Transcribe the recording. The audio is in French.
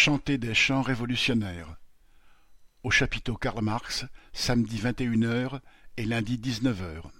chanter des chants révolutionnaires. Au chapiteau Karl Marx, samedi vingt et une heures et lundi dix-neuf heures.